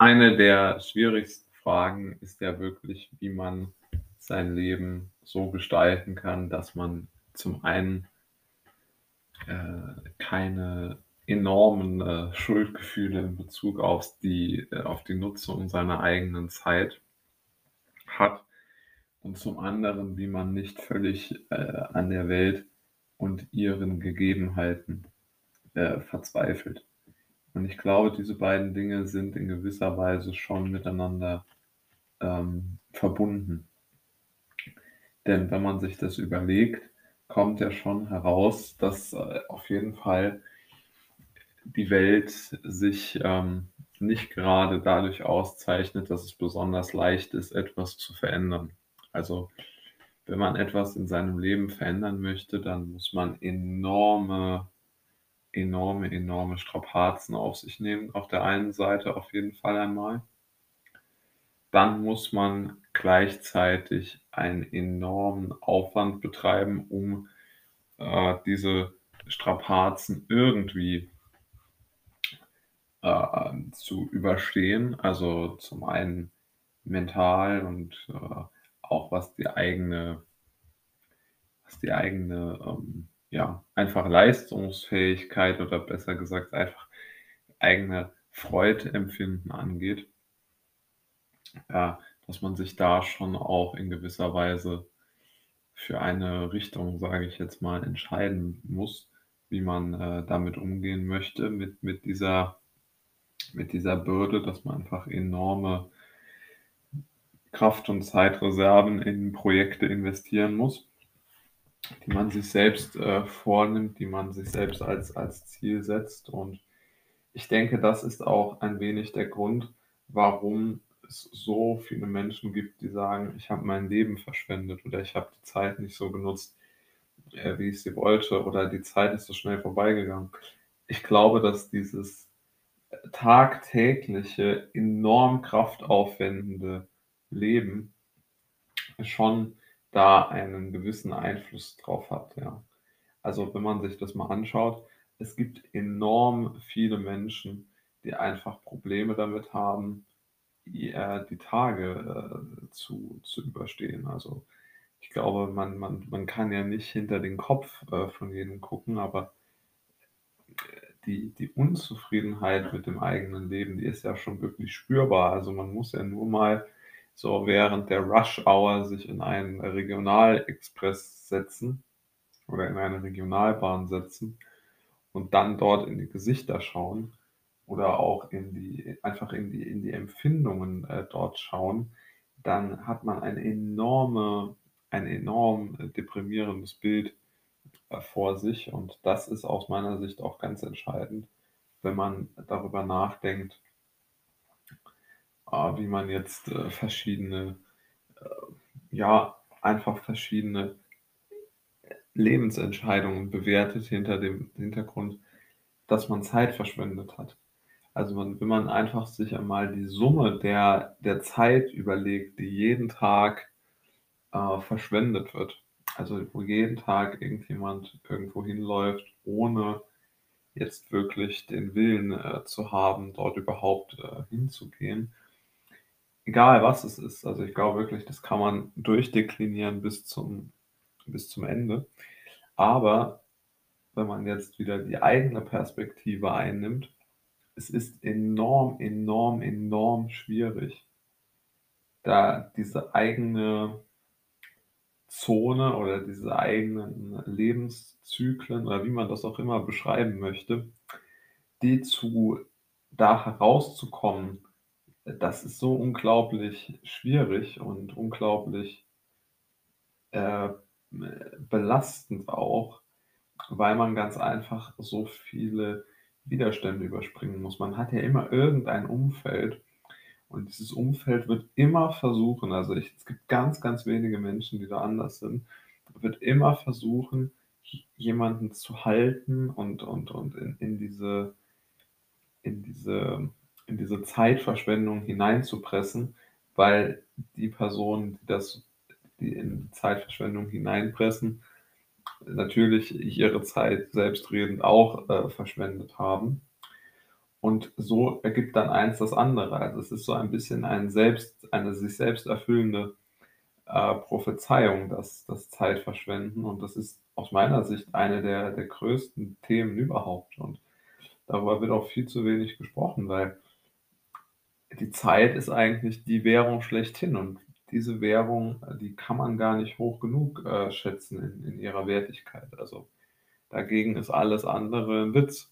Eine der schwierigsten Fragen ist ja wirklich, wie man sein Leben so gestalten kann, dass man zum einen äh, keine enormen äh, Schuldgefühle in Bezug auf die, äh, auf die Nutzung seiner eigenen Zeit hat und zum anderen, wie man nicht völlig äh, an der Welt und ihren Gegebenheiten äh, verzweifelt. Und ich glaube, diese beiden Dinge sind in gewisser Weise schon miteinander ähm, verbunden. Denn wenn man sich das überlegt, kommt ja schon heraus, dass äh, auf jeden Fall die Welt sich ähm, nicht gerade dadurch auszeichnet, dass es besonders leicht ist, etwas zu verändern. Also wenn man etwas in seinem Leben verändern möchte, dann muss man enorme enorme, enorme Strapazen auf sich nehmen, auf der einen Seite auf jeden Fall einmal. Dann muss man gleichzeitig einen enormen Aufwand betreiben, um äh, diese Strapazen irgendwie äh, zu überstehen. Also zum einen mental und äh, auch was die eigene, was die eigene ähm, ja, einfach Leistungsfähigkeit oder besser gesagt einfach eigene Freudempfinden angeht, ja, dass man sich da schon auch in gewisser Weise für eine Richtung, sage ich jetzt mal, entscheiden muss, wie man äh, damit umgehen möchte, mit, mit, dieser, mit dieser Bürde, dass man einfach enorme Kraft- und Zeitreserven in Projekte investieren muss man sich selbst äh, vornimmt, die man sich selbst als, als Ziel setzt. Und ich denke, das ist auch ein wenig der Grund, warum es so viele Menschen gibt, die sagen, ich habe mein Leben verschwendet oder ich habe die Zeit nicht so genutzt, äh, wie ich sie wollte oder die Zeit ist so schnell vorbeigegangen. Ich glaube, dass dieses tagtägliche, enorm kraftaufwendende Leben schon da einen gewissen Einfluss drauf hat, ja. Also, wenn man sich das mal anschaut, es gibt enorm viele Menschen, die einfach Probleme damit haben, die, äh, die Tage äh, zu, zu überstehen. Also ich glaube, man, man, man kann ja nicht hinter den Kopf äh, von jedem gucken, aber die, die Unzufriedenheit mit dem eigenen Leben, die ist ja schon wirklich spürbar. Also man muss ja nur mal so während der Rush Hour sich in einen Regionalexpress setzen oder in eine Regionalbahn setzen und dann dort in die Gesichter schauen oder auch in die, einfach in die, in die Empfindungen äh, dort schauen, dann hat man ein enorme, ein enorm äh, deprimierendes Bild äh, vor sich. Und das ist aus meiner Sicht auch ganz entscheidend, wenn man darüber nachdenkt, äh, wie man jetzt äh, verschiedene, äh, ja, einfach verschiedene Lebensentscheidungen bewertet hinter dem Hintergrund, dass man Zeit verschwendet hat. Also man, wenn man einfach sich einmal die Summe der, der Zeit überlegt, die jeden Tag äh, verschwendet wird, also wo jeden Tag irgendjemand irgendwo hinläuft, ohne jetzt wirklich den Willen äh, zu haben, dort überhaupt äh, hinzugehen, egal was es ist. Also ich glaube wirklich, das kann man durchdeklinieren bis zum, bis zum Ende. Aber wenn man jetzt wieder die eigene Perspektive einnimmt, es ist enorm, enorm, enorm schwierig, da diese eigene Zone oder diese eigenen Lebenszyklen oder wie man das auch immer beschreiben möchte, die zu da herauszukommen, das ist so unglaublich schwierig und unglaublich äh, belastend auch, weil man ganz einfach so viele Widerstände überspringen muss. Man hat ja immer irgendein Umfeld und dieses Umfeld wird immer versuchen, also ich, es gibt ganz, ganz wenige Menschen, die da anders sind, wird immer versuchen, jemanden zu halten und, und, und in, in diese, in diese in diese Zeitverschwendung hineinzupressen, weil die Personen, die das die in Zeitverschwendung hineinpressen, natürlich ihre Zeit selbstredend auch äh, verschwendet haben. Und so ergibt dann eins das andere. Also, es ist so ein bisschen ein selbst eine sich selbst erfüllende, äh, Prophezeiung, das das Zeitverschwenden. Und das ist aus meiner Sicht eine der der größten Themen überhaupt. Und darüber wird auch viel zu wenig gesprochen, weil die Zeit ist eigentlich die Währung schlechthin und diese Währung, äh, die kann man gar nicht hoch genug, äh, schätzen in in ihrer Wertigkeit. Also, dagegen ist alles andere 'n Witz.